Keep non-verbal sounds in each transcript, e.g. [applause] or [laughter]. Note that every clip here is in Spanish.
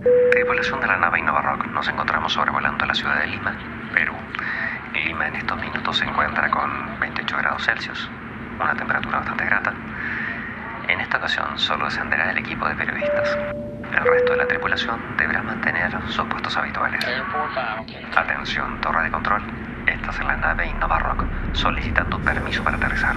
Tripulación de la nave Innova Rock, nos encontramos sobrevolando la ciudad de Lima, Perú. Lima en estos minutos se encuentra con 28 grados Celsius, una temperatura bastante grata. En esta ocasión solo descenderá el equipo de periodistas. El resto de la tripulación deberá mantener sus puestos habituales. Atención, torre de control. Esta es la nave Innova Rock, solicitando permiso para aterrizar.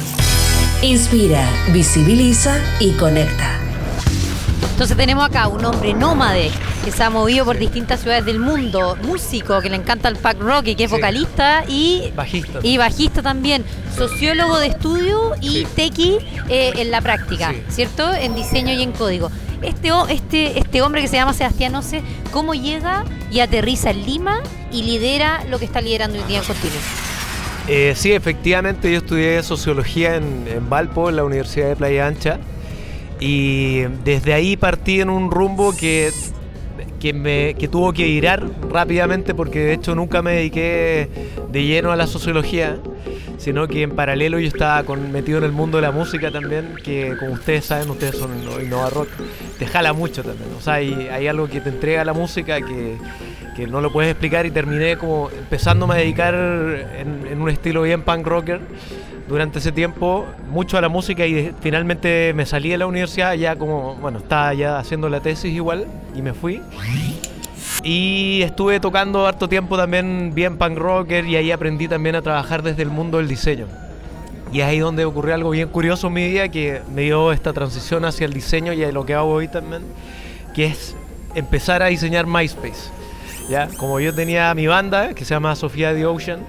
Inspira, visibiliza y conecta. Entonces tenemos acá un hombre nómade que se ha movido por distintas ciudades del mundo, músico que le encanta el punk rock y que es Sí. vocalista y Bajista. y bajista también, sociólogo de estudio y Sí. tequi eh, en la práctica, Sí. ¿cierto? En diseño y en código. Este, este, este hombre que se llama Sebastián Ose, ¿cómo llega y aterriza en Lima y lidera lo que está liderando hoy día en Continuo? Eh, sí, efectivamente, yo estudié sociología en, en Valpo, en la Universidad de Playa Ancha. Y desde ahí partí en un rumbo que, que, tuvo que virar rápidamente porque de hecho nunca me dediqué de lleno a la sociología, sino que en paralelo yo estaba con- metido en el mundo de la música también, que como ustedes saben, ustedes son Innova Rock, te jala mucho también. O sea, hay, algo que te entrega la música que, que no lo puedes explicar y terminé como empezándome a dedicar en, en un estilo bien punk rocker durante ese tiempo mucho a la música y finalmente me salí de la universidad ya como, bueno, estaba ya haciendo la tesis igual y me fui. Y estuve tocando harto tiempo también bien punk rocker y ahí aprendí también a trabajar desde el mundo del diseño. Y es ahí donde ocurrió algo bien curioso en mi vida que me dio esta transición hacia el diseño y a lo que hago hoy también, que es empezar a diseñar MySpace. ¿ya? Como yo tenía mi banda que se llama Sofía the Ocean,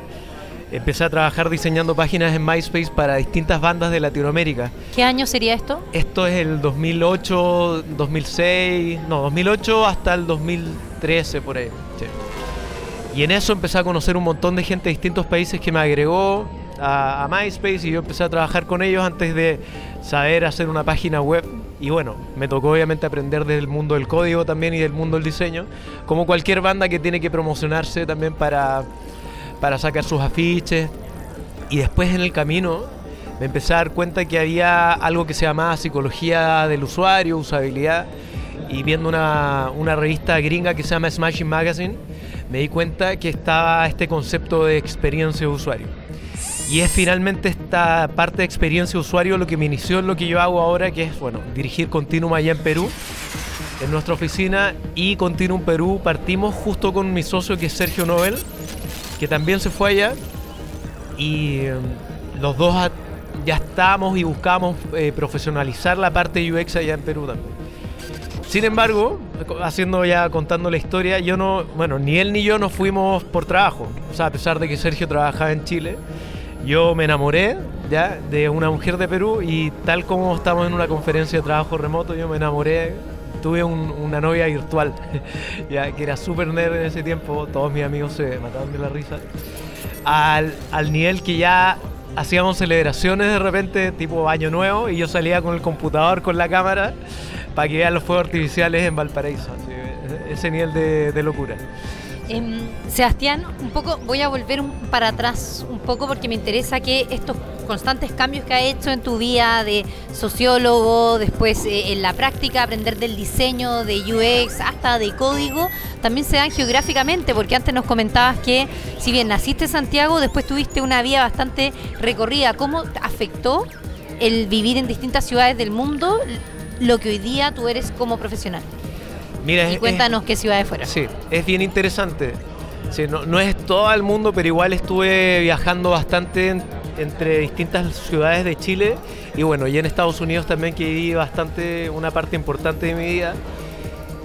empecé a trabajar diseñando páginas en MySpace para distintas bandas de Latinoamérica. ¿Qué año sería esto? Esto es el 2008, 2006, no, 2008 hasta el 2013 por ahí. sí. Y en eso empecé a conocer un montón de gente de distintos países que me agregó a, a MySpace y yo empecé a trabajar con ellos antes de saber hacer una página web. Y bueno, me tocó obviamente aprender del mundo del código también y del mundo del diseño, como cualquier banda que tiene que promocionarse también para, para sacar sus afiches. Y después en el camino me empecé a dar cuenta que había algo que se llamaba psicología del usuario, usabilidad. Y viendo una, una revista gringa que se llama Smashing Magazine, me di cuenta que estaba este concepto de experiencia de usuario. Y es finalmente esta parte de experiencia de usuario lo que me inició en lo que yo hago ahora, que es, bueno, dirigir Continuum allá en Perú, en nuestra oficina. Y Continuum Perú partimos justo con mi socio, que es Sergio Nobel, que también se fue allá. Y eh, los dos ya estábamos y buscamos eh, profesionalizar la parte UX allá en Perú también. Sin embargo, haciendo ya contando la historia, yo no, bueno, ni él ni yo nos fuimos por trabajo. O sea, a pesar de que Sergio trabajaba en Chile, yo me enamoré ya de una mujer de Perú y tal como estamos en una conferencia de trabajo remoto, yo me enamoré. Tuve un- una novia virtual, [laughs] ya que era súper nerd en ese tiempo. Todos mis amigos se mataban de la risa. Al, al nivel que ya hacíamos celebraciones de repente, tipo Año Nuevo, y yo salía con el computador, con la cámara, para que vean los fuegos artificiales en Valparaíso. ese nivel de, locura. Em, Sebastián, un poco voy a volver un- para atrás un poco porque me interesa que estos constantes cambios que ha hecho en tu vida de sociólogo, después eh, en la práctica aprender del diseño, de UX, hasta de código, también se dan geográficamente, porque antes nos comentabas que si bien naciste en Santiago, después tuviste una vida bastante recorrida. ¿Cómo afectó el vivir en distintas ciudades del mundo lo que hoy día tú eres como profesional? Mira, Y es- cuéntanos qué ciudades fueron. Sí, es bien interesante. Sí, no, no es todo el mundo, pero igual estuve viajando bastante en- entre distintas ciudades de Chile y bueno, y en Estados Unidos también que viví bastante, una parte importante de mi vida.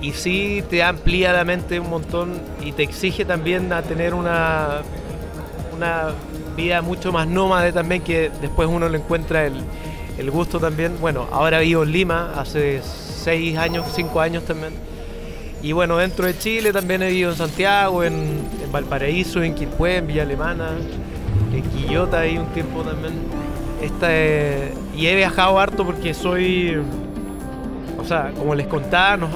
Y sí te amplía la mente un montón y te exige también a tener una, una vida mucho más nómade también que después uno le encuentra el, el gusto también. Bueno, ahora vivo en Lima, hace seis años, cinco años también. Y bueno, dentro de Chile también he vivido en Santiago, en, Valparaíso, en Quilpué, en Villa Alemana, en Quillota ahí un tiempo también. Esta, y he viajado harto porque soy, o sea, como les contaba,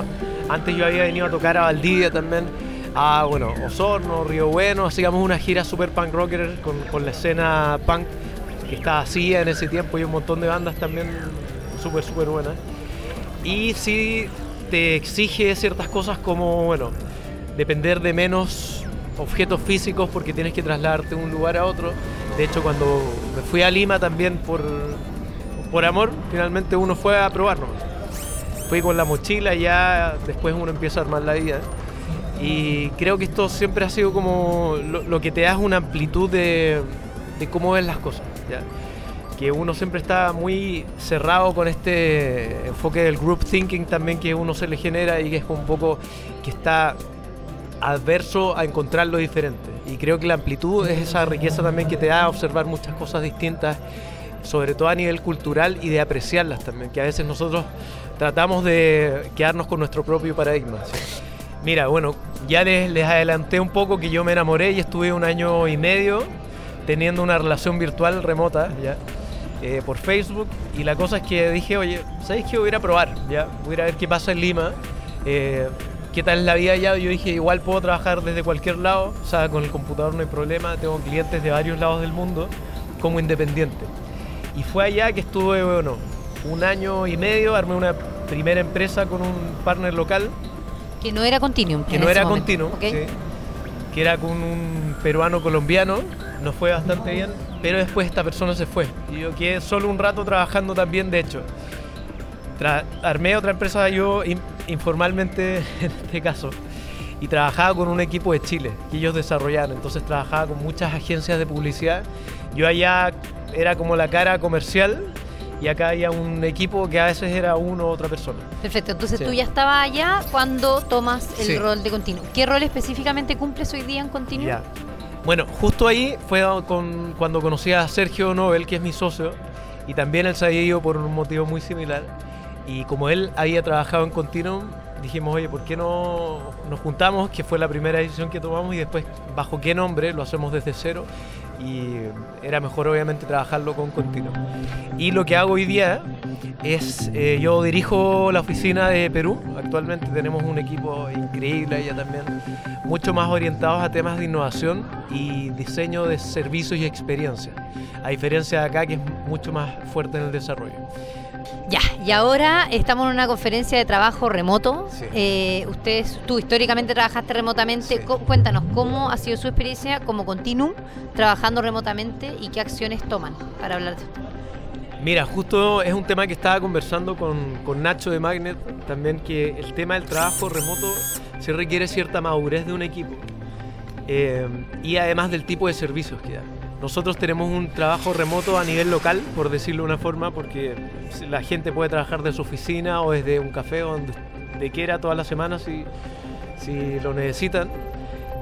antes yo había venido a tocar a Valdivia también, a bueno, Osorno, Río Bueno, hacíamos una gira super punk rocker con, con la escena punk que estaba así en ese tiempo y un montón de bandas también súper, súper buenas. Y sí te exige ciertas cosas como, bueno, depender de menos objetos físicos porque tienes que trasladarte de un lugar a otro. De hecho, cuando me fui a Lima también por, por amor, finalmente uno fue a probarlo. Fui con la mochila y ya después uno empieza a armar la vida. Y creo que esto siempre ha sido como lo, que te da una amplitud de, de cómo ves las cosas que uno siempre está muy cerrado con este enfoque del group thinking también que uno se le genera y que es un poco que está adverso a encontrar lo diferente. Y creo que la amplitud es esa riqueza también que te da a observar muchas cosas distintas, sobre todo a nivel cultural y de apreciarlas también, que a veces nosotros tratamos de quedarnos con nuestro propio paradigma. Mira, bueno, ya les, les adelanté un poco que yo me enamoré y estuve un año y medio teniendo una relación virtual remota, ¿ya? Eh, por Facebook. Y la cosa es que dije, oye, ¿sabéis que voy a ir a probar? ¿ya? Voy a ir a ver qué pasa en Lima. Eh, ¿Qué tal es la vida allá? Yo dije, igual puedo trabajar desde cualquier lado. O sea, con el computador no hay problema. Tengo clientes de varios lados del mundo como independiente. Y fue allá que estuve, bueno, un año y medio. Armé una primera empresa con un partner local. Que no era Continuum. Que no era Continuum, sí, que era con un peruano colombiano nos fue bastante bien, pero después esta persona se fue. Y yo quedé solo un rato trabajando también, de hecho. armé otra empresa yo informalmente [laughs] en este caso y trabajaba con un equipo de Chile que ellos desarrollaron. Entonces trabajaba con muchas agencias de publicidad. Yo allá era como la cara comercial y acá había un equipo que a veces era uno u otra persona. Perfecto, entonces tú ya estabas allá cuando tomas el rol de continuo. ¿Qué rol específicamente cumples hoy día en continuo? Bueno, justo ahí fue con, cuando conocí a Sergio Nobel, que es mi socio, y también él se había ido por un motivo muy similar. Y como él había trabajado en Continuum, dijimos, oye, ¿por qué no nos juntamos? Que fue la primera decisión que tomamos y después, ¿bajo qué nombre? Lo hacemos desde cero y era mejor obviamente trabajarlo con continuo. Y lo que hago hoy día es, eh, yo dirijo la oficina de Perú, actualmente tenemos un equipo increíble allá también, mucho más orientados a temas de innovación y diseño de servicios y experiencias, a diferencia de acá que es mucho más fuerte en el desarrollo. Ya, y ahora estamos en una conferencia de trabajo remoto. Eh, ustedes, tú históricamente trabajaste remotamente. Cuéntanos, ¿cómo ha sido su experiencia como Continuum trabajando remotamente y qué acciones toman para hablar de esto? Mira, justo es un tema que estaba conversando con, Nacho de Magnet, también que el tema del trabajo remoto se requiere cierta madurez de un equipo eh, y además del tipo de servicios que da. Nosotros tenemos un trabajo remoto a nivel local, por decirlo de una forma, porque la gente puede trabajar de su oficina o desde un café o donde quiera todas las semanas si, lo necesitan.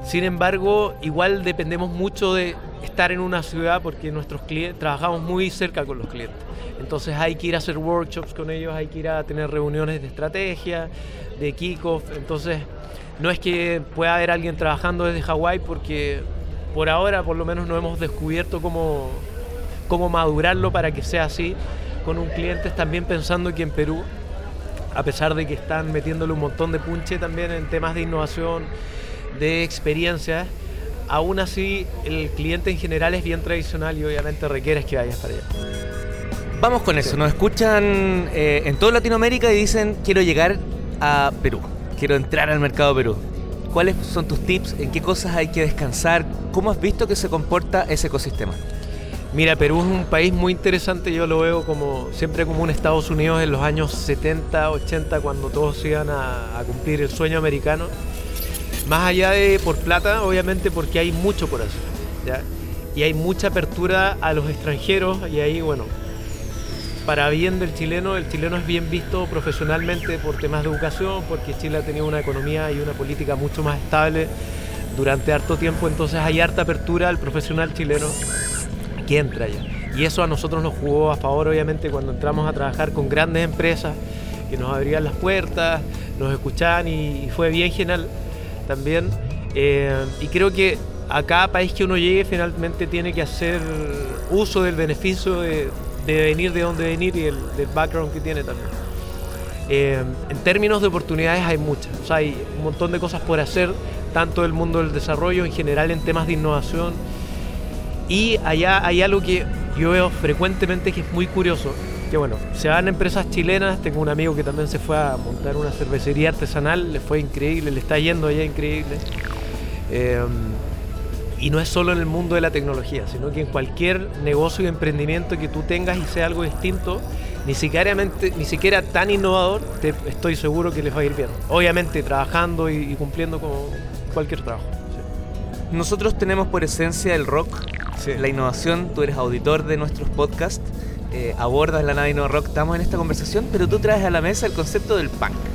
Sin embargo, igual dependemos mucho de estar en una ciudad porque nuestros clientes trabajamos muy cerca con los clientes. Entonces hay que ir a hacer workshops con ellos, hay que ir a tener reuniones de estrategia, de kickoff. Entonces no es que pueda haber alguien trabajando desde Hawái porque por ahora por lo menos no hemos descubierto cómo, cómo madurarlo para que sea así con un cliente, también pensando que en Perú, a pesar de que están metiéndole un montón de punche también en temas de innovación, de experiencias, aún así el cliente en general es bien tradicional y obviamente requieres que vayas para allá. Vamos con eso, nos escuchan eh, en toda Latinoamérica y dicen quiero llegar a Perú, quiero entrar al mercado Perú. ¿Cuáles son tus tips? ¿En qué cosas hay que descansar? ¿Cómo has visto que se comporta ese ecosistema? Mira, Perú es un país muy interesante, yo lo veo como siempre como un Estados Unidos en los años 70, 80, cuando todos iban a, a cumplir el sueño americano. Más allá de por plata, obviamente porque hay mucho por hacer. ¿ya? Y hay mucha apertura a los extranjeros y ahí, bueno, para bien del chileno, el chileno es bien visto profesionalmente por temas de educación, porque Chile ha tenido una economía y una política mucho más estable durante harto tiempo, entonces hay harta apertura al profesional chileno que entra allá. Y eso a nosotros nos jugó a favor, obviamente, cuando entramos a trabajar con grandes empresas que nos abrían las puertas, nos escuchaban y, fue bien genial también. Eh, y creo que a cada país que uno llegue finalmente tiene que hacer uso del beneficio de, venir de donde venir y el, del background que tiene también. Eh, en términos de oportunidades hay muchas, o sea, hay un montón de cosas por hacer, tanto del mundo del desarrollo en general en temas de innovación. Y allá hay algo que yo veo frecuentemente que es muy curioso, que bueno, se van empresas chilenas, tengo un amigo que también se fue a montar una cervecería artesanal, le fue increíble, le está yendo allá increíble. Eh, y no es solo en el mundo de la tecnología, sino que en cualquier negocio y emprendimiento que tú tengas y sea algo distinto, ni siquiera, ni siquiera tan innovador, te, estoy seguro que les va a ir bien. Obviamente trabajando y, cumpliendo con cualquier trabajo. Nosotros tenemos por esencia el rock, la innovación, tú eres auditor de nuestros podcasts, eh, abordas la nave Rock, estamos en esta conversación, pero tú traes a la mesa el concepto del punk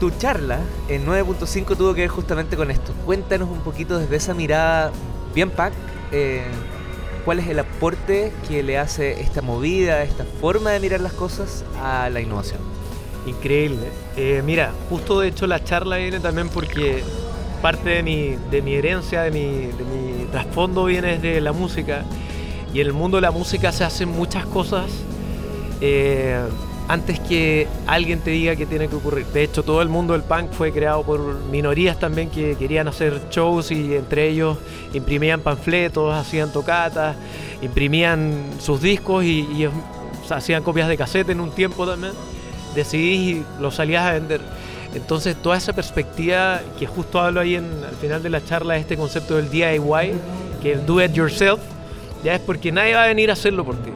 tu charla en 9.5 tuvo que ver justamente con esto. Cuéntanos un poquito desde esa mirada bien pack, eh, cuál es el aporte que le hace esta movida, esta forma de mirar las cosas a la innovación. Increíble. Eh, mira, justo de hecho la charla viene también porque parte de mi, de mi herencia, de mi, trasfondo viene desde la música. Y en el mundo de la música se hacen muchas cosas. Eh, antes que alguien te diga que tiene que ocurrir. De hecho, todo el mundo del punk fue creado por minorías también que querían hacer shows y entre ellos imprimían panfletos, hacían tocatas, imprimían sus discos y, hacían copias de cassette en un tiempo también, decidís y los salías a vender. Entonces, toda esa perspectiva que justo hablo ahí en, al final de la charla, este concepto del DIY, que es do it yourself, ya es porque nadie va a venir a hacerlo por ti.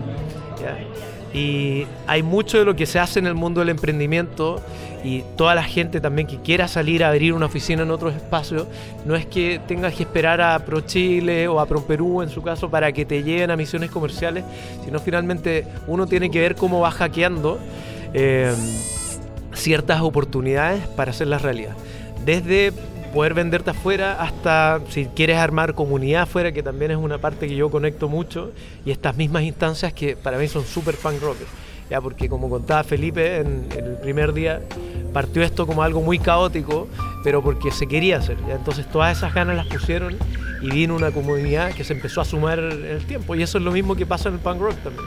Y hay mucho de lo que se hace en el mundo del emprendimiento y toda la gente también que quiera salir a abrir una oficina en otros espacios, no es que tengas que esperar a Pro Chile o a Pro Perú en su caso para que te lleguen a misiones comerciales, sino finalmente uno tiene que ver cómo va hackeando eh, ciertas oportunidades para hacerlas realidad. Desde poder venderte afuera hasta si quieres armar comunidad afuera, que también es una parte que yo conecto mucho, y estas mismas instancias que para mí son súper punk rockers. Ya, porque como contaba Felipe en, el primer día, partió esto como algo muy caótico, pero porque se quería hacer. ¿ya? Entonces todas esas ganas las pusieron y vino una comunidad que se empezó a sumar en el tiempo. Y eso es lo mismo que pasa en el punk rock también.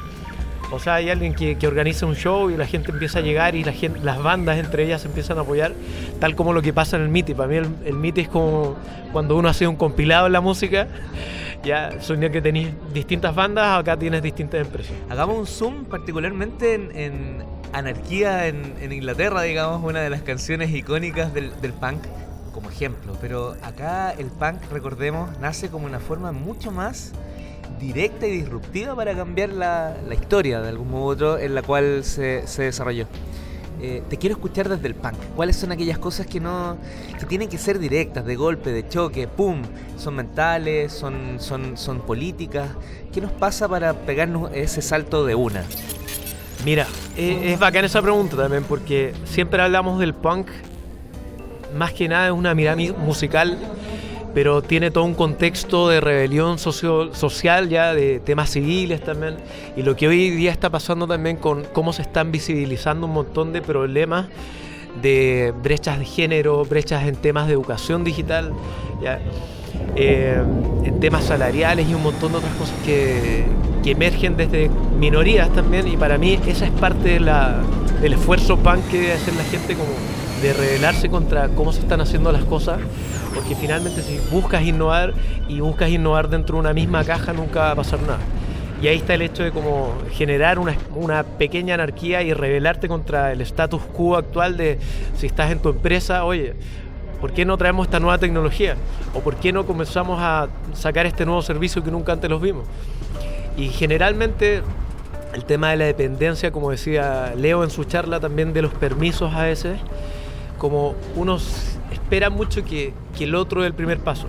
O sea, hay alguien que, organiza un show y la gente empieza a llegar y la gente, las bandas entre ellas se empiezan a apoyar, tal como lo que pasa en el MITI. Para mí el, el MITI es como cuando uno hace un compilado en la música, [laughs] ya soñé que tenéis distintas bandas, acá tienes distintas empresas. Hagamos un zoom particularmente en, Anarquía en, Inglaterra, digamos, una de las canciones icónicas del, del punk como ejemplo. Pero acá el punk, recordemos, nace como una forma mucho más directa y disruptiva para cambiar la, historia de algún modo otro en la cual se, desarrolló. Eh, te quiero escuchar desde el punk. ¿Cuáles son aquellas cosas que no que tienen que ser directas, de golpe, de choque, pum? Son mentales, son, son, son políticas. ¿Qué nos pasa para pegarnos ese salto de una? Mira, es, es bacán esa pregunta también porque siempre hablamos del punk. Más que nada es una mirada musical pero tiene todo un contexto de rebelión social ya, de temas civiles también, y lo que hoy día está pasando también con cómo se están visibilizando un montón de problemas de brechas de género, brechas en temas de educación digital, ¿ya? Eh, en temas salariales y un montón de otras cosas que, que, emergen desde minorías también, y para mí esa es parte de la, del esfuerzo pan que debe hacer la gente como de rebelarse contra cómo se están haciendo las cosas, porque finalmente si buscas innovar y buscas innovar dentro de una misma caja nunca va a pasar nada. Y ahí está el hecho de como generar una, una pequeña anarquía y rebelarte contra el status quo actual de si estás en tu empresa, oye, ¿por qué no traemos esta nueva tecnología? ¿O por qué no comenzamos a sacar este nuevo servicio que nunca antes los vimos? Y generalmente el tema de la dependencia, como decía Leo en su charla, también de los permisos a veces, como uno espera mucho que, el otro dé el primer paso.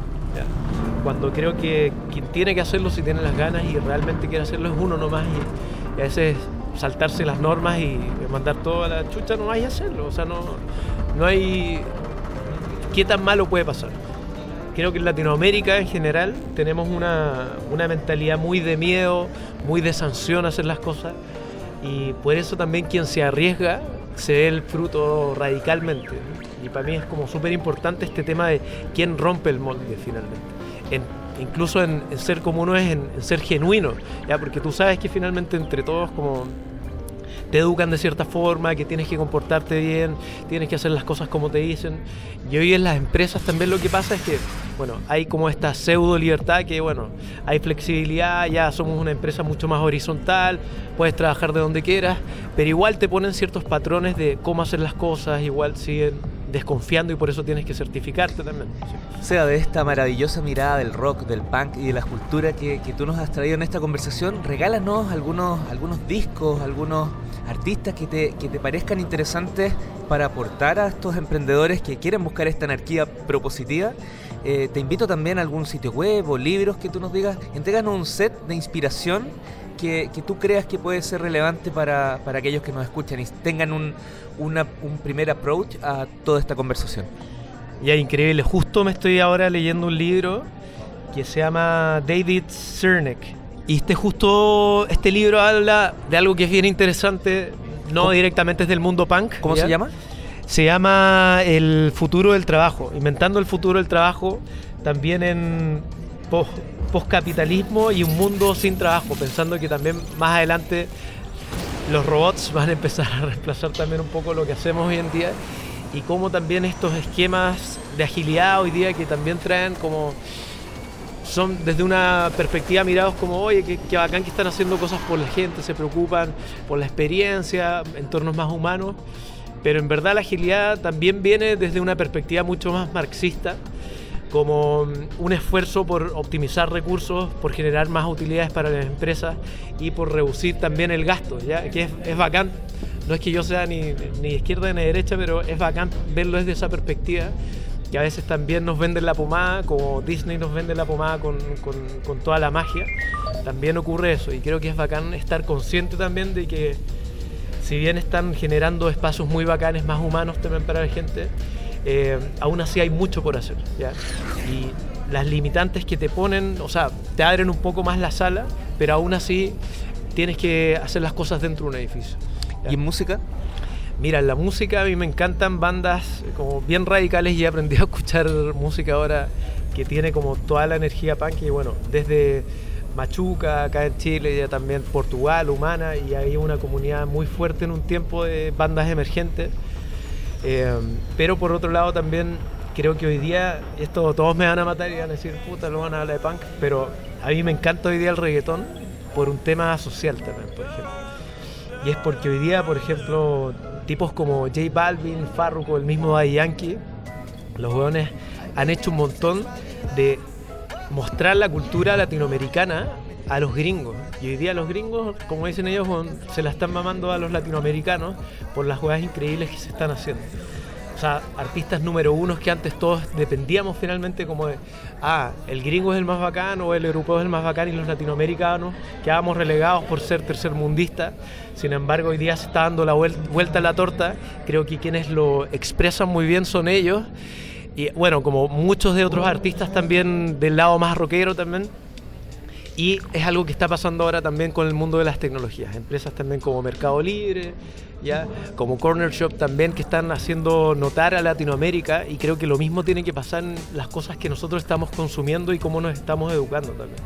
Cuando creo que quien tiene que hacerlo, si tiene las ganas y realmente quiere hacerlo, es uno nomás. Y, a veces saltarse las normas y mandar todo a la chucha no hay hacerlo. O sea, no, no hay. ¿Qué tan malo puede pasar? creo que en Latinoamérica en general tenemos una, una mentalidad muy de miedo, muy de sanción a hacer las cosas y por eso también quien se arriesga se ve el fruto radicalmente. Y para mí es como súper importante este tema de quién rompe el molde finalmente. En, incluso en, ser como uno es, en, en, ser genuino, ¿ya? porque tú sabes que finalmente entre todos como te educan de cierta forma, que tienes que comportarte bien, tienes que hacer las cosas como te dicen. Y hoy en las empresas también lo que pasa es que, bueno, hay como esta pseudo libertad que, bueno, hay flexibilidad, ya somos una empresa mucho más horizontal, puedes trabajar de donde quieras, pero igual te ponen ciertos patrones de cómo hacer las cosas, igual siguen desconfiando y por eso tienes que certificarte también. O sea, de esta maravillosa mirada del rock, del punk y de la cultura que, que tú nos has traído en esta conversación, regálanos algunos, algunos discos, algunos artistas que te, que te parezcan interesantes para aportar a estos emprendedores que quieren buscar esta anarquía propositiva. Eh, te invito también a algún sitio web o libros que tú nos digas, entréganos un set de inspiración que, que, tú creas que puede ser relevante para, para aquellos que nos escuchan y tengan un, una, un primer approach a toda esta conversación. Ya, increíble. Justo me estoy ahora leyendo un libro que se llama David Cernek y este justo, este libro habla de algo que es bien interesante, no ¿Cómo? directamente es del mundo punk. ¿Cómo ¿ya? se llama? Se llama El futuro del trabajo, inventando el futuro del trabajo también en postcapitalismo y un mundo sin trabajo, pensando que también más adelante los robots [laughs] van a empezar a reemplazar también un poco lo que hacemos hoy en día y cómo también estos esquemas de agilidad hoy día que también traen como son desde una perspectiva mirados como, oye, qué, qué, bacán que están haciendo cosas por la gente, se preocupan por la experiencia, entornos más humanos, pero en verdad la agilidad también viene desde una perspectiva mucho más marxista, como un esfuerzo por optimizar recursos, por generar más utilidades para las empresas y por reducir también el gasto, ¿ya? que es, es bacán. No es que yo sea ni, ni izquierda ni derecha, pero es bacán verlo desde esa perspectiva que a veces también nos venden la pomada, como Disney nos vende la pomada con, con, con, toda la magia, también ocurre eso. Y creo que es bacán estar consciente también de que si bien están generando espacios muy bacanes, más humanos también para la gente, eh, aún así hay mucho por hacer. ¿ya? Y las limitantes que te ponen, o sea, te abren un poco más la sala, pero aún así tienes que hacer las cosas dentro de un edificio. ¿ya? ¿Y en música? Mira, en la música a mí me encantan bandas como bien radicales y he aprendido a escuchar música ahora que tiene como toda la energía punk y bueno, desde Machuca, acá en Chile, ya también Portugal, Humana y hay una comunidad muy fuerte en un tiempo de bandas emergentes. Eh, pero por otro lado también creo que hoy día, esto todos me van a matar y van a decir, puta, lo van a hablar de punk, pero a mí me encanta hoy día el reggaetón por un tema social también, por ejemplo. Y es porque hoy día, por ejemplo, tipos como J Balvin, Farruko, el mismo Daddy Yankee, los hueones han hecho un montón de mostrar la cultura latinoamericana a los gringos. Y hoy día los gringos, como dicen ellos, se la están mamando a los latinoamericanos por las jugadas increíbles que se están haciendo. O sea, artistas número unos que antes todos dependíamos finalmente como de, ah, el gringo es el más bacán o el europeo es el más bacán y los latinoamericanos quedábamos relegados por ser tercermundistas. Sin embargo, hoy día se está dando la vuelta a la torta. Creo que quienes lo expresan muy bien son ellos. Y bueno, como muchos de otros artistas también del lado más rockero también. Y es algo que está pasando ahora también con el mundo de las tecnologías. Empresas también como Mercado Libre, ya como Corner Shop también que están haciendo notar a Latinoamérica y creo que lo mismo tiene que pasar en las cosas que nosotros estamos consumiendo y cómo nos estamos educando también.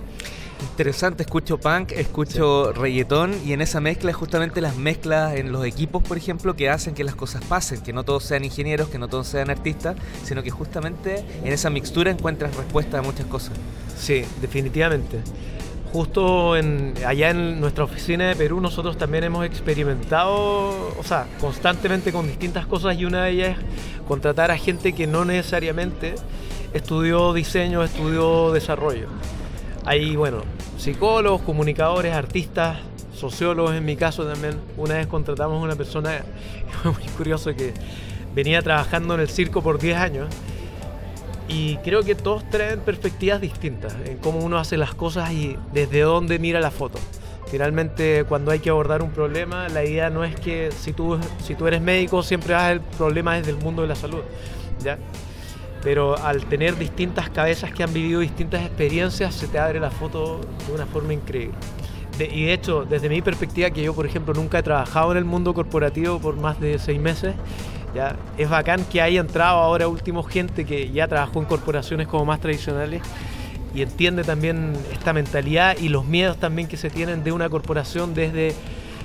Interesante, escucho punk, escucho sí. reggaetón y en esa mezcla justamente las mezclas en los equipos, por ejemplo, que hacen que las cosas pasen, que no todos sean ingenieros, que no todos sean artistas, sino que justamente en esa mixtura encuentras respuesta a muchas cosas. Sí, definitivamente. Justo allá en nuestra oficina de Perú nosotros también hemos experimentado, o sea, constantemente con distintas cosas y una de ellas es contratar a gente que no necesariamente estudió diseño, estudió desarrollo. Hay, bueno, psicólogos, comunicadores, artistas, sociólogos en mi caso también. Una vez contratamos a una persona [laughs] muy curioso que venía trabajando en el circo por 10 años y creo que todos traen perspectivas distintas en cómo uno hace las cosas y desde dónde mira la foto. Finalmente, cuando hay que abordar un problema, la idea no es que si tú, si tú eres médico siempre hagas el problema desde el mundo de la salud, ¿ya? pero al tener distintas cabezas que han vivido distintas experiencias, se te abre la foto de una forma increíble. y de hecho, desde mi perspectiva, que yo por ejemplo nunca he trabajado en el mundo corporativo por más de seis meses, es bacán que haya entrado ahora último gente que ya trabajó en corporaciones como más tradicionales y entiende también esta mentalidad y los miedos también que se tienen de una corporación desde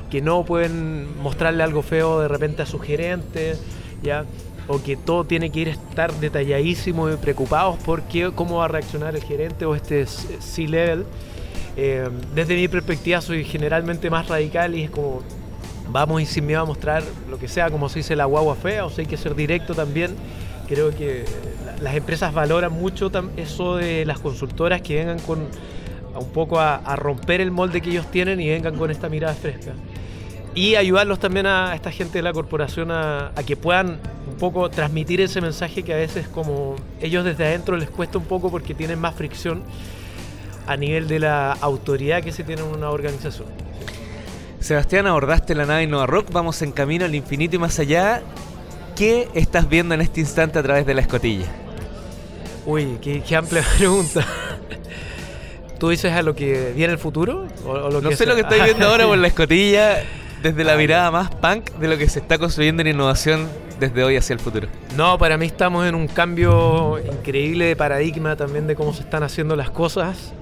que no pueden mostrarle algo feo de repente a su gerente, ¿ya? o que todo tiene que ir a estar detalladísimo y preocupados por cómo va a reaccionar el gerente o este C-level. Eh, desde mi perspectiva soy generalmente más radical y es como vamos y sin miedo a mostrar lo que sea, como se dice la guagua fea, o sea, hay que ser directo también. Creo que las empresas valoran mucho eso de las consultoras que vengan con un poco a romper el molde que ellos tienen y vengan con esta mirada fresca y ayudarlos también a esta gente de la corporación a, que puedan un poco transmitir ese mensaje que a veces como ellos desde adentro les cuesta un poco porque tienen más fricción a nivel de la autoridad que se tiene en una organización. Sebastián, abordaste la nave Nova Rock, vamos en camino al infinito y más allá. ¿Qué estás viendo en este instante a través de la escotilla? Uy, qué, amplia [laughs] pregunta. ¿Tú dices a lo que viene el futuro? O, no sé lo que estoy [laughs] viendo ahora por la escotilla desde la mirada más punk de lo que se está construyendo en innovación desde hoy hacia el futuro? No, para mí estamos en un cambio increíble de paradigma también de cómo se están haciendo las cosas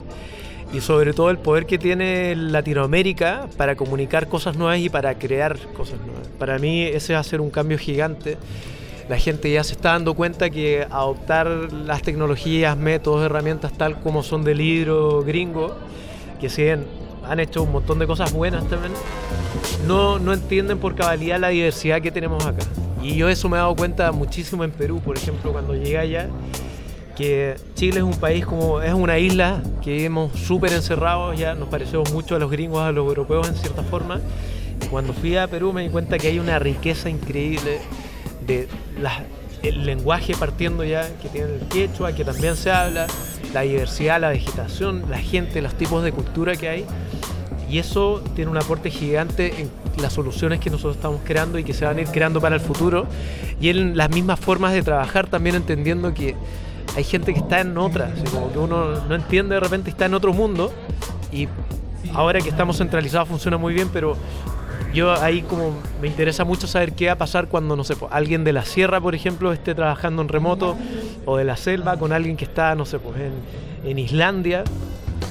y sobre todo el poder que tiene Latinoamérica para comunicar cosas nuevas y para crear cosas nuevas. Para mí ese va a ser un cambio gigante. La gente ya se está dando cuenta que adoptar las tecnologías, métodos, herramientas tal como son del libro gringo, que siguen han hecho un montón de cosas buenas también, no, no entienden por cabalidad la diversidad que tenemos acá. Y yo eso me he dado cuenta muchísimo en Perú, por ejemplo, cuando llegué allá, que Chile es un país como, es una isla que vivimos súper encerrados, ya nos parecemos mucho a los gringos, a los europeos en cierta forma. Cuando fui a Perú me di cuenta que hay una riqueza increíble de el lenguaje partiendo ya, que tiene el quechua, que también se habla, la diversidad, la vegetación, la gente, los tipos de cultura que hay. Y eso tiene un aporte gigante en las soluciones que nosotros estamos creando y que se van a ir creando para el futuro. Y en las mismas formas de trabajar, también entendiendo que hay gente que está en otra, como que uno no entiende de repente está en otro mundo. Y ahora que estamos centralizados funciona muy bien, pero yo ahí como me interesa mucho saber qué va a pasar cuando, no sé, pues, alguien de la sierra, por ejemplo, esté trabajando en remoto, o de la selva con alguien que está, no sé, pues en, en Islandia,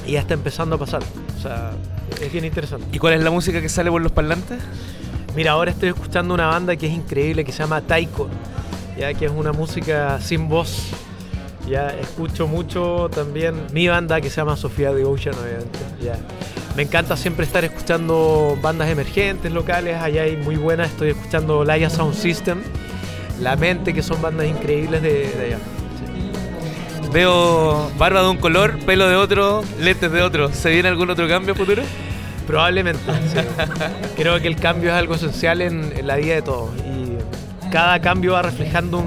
y ya está empezando a pasar. O sea, es bien interesante. ¿Y cuál es la música que sale por los parlantes? Mira, ahora estoy escuchando una banda que es increíble, que se llama Taiko, ya que es una música sin voz. Ya escucho mucho también mi banda que se llama Sofía de Ocean, obviamente. Ya. Me encanta siempre estar escuchando bandas emergentes locales, allá hay muy buenas, estoy escuchando Laia Sound System, La Mente, que son bandas increíbles de, allá. Veo barba de un color, pelo de otro, lentes de otro. ¿Se viene algún otro cambio futuro? Probablemente. [laughs] Creo que el cambio es algo esencial en, la vida de todos. Y cada cambio va reflejando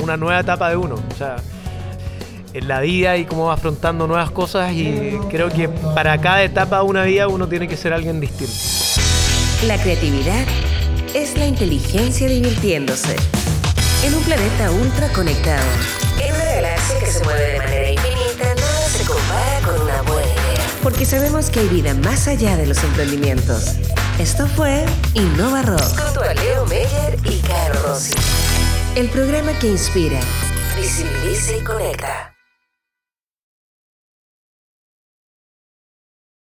una nueva etapa de uno. O sea, en la vida y cómo va afrontando nuevas cosas. Y creo que para cada etapa de una vida uno tiene que ser alguien distinto. La creatividad es la inteligencia divirtiéndose. En un planeta ultra conectado que se mueve de manera infinita, nada se compara con una buena idea. Porque sabemos que hay vida más allá de los emprendimientos. Esto fue Innova Rock. Junto a Leo Meyer y Caro Rossi. El programa que inspira, visibiliza y conecta.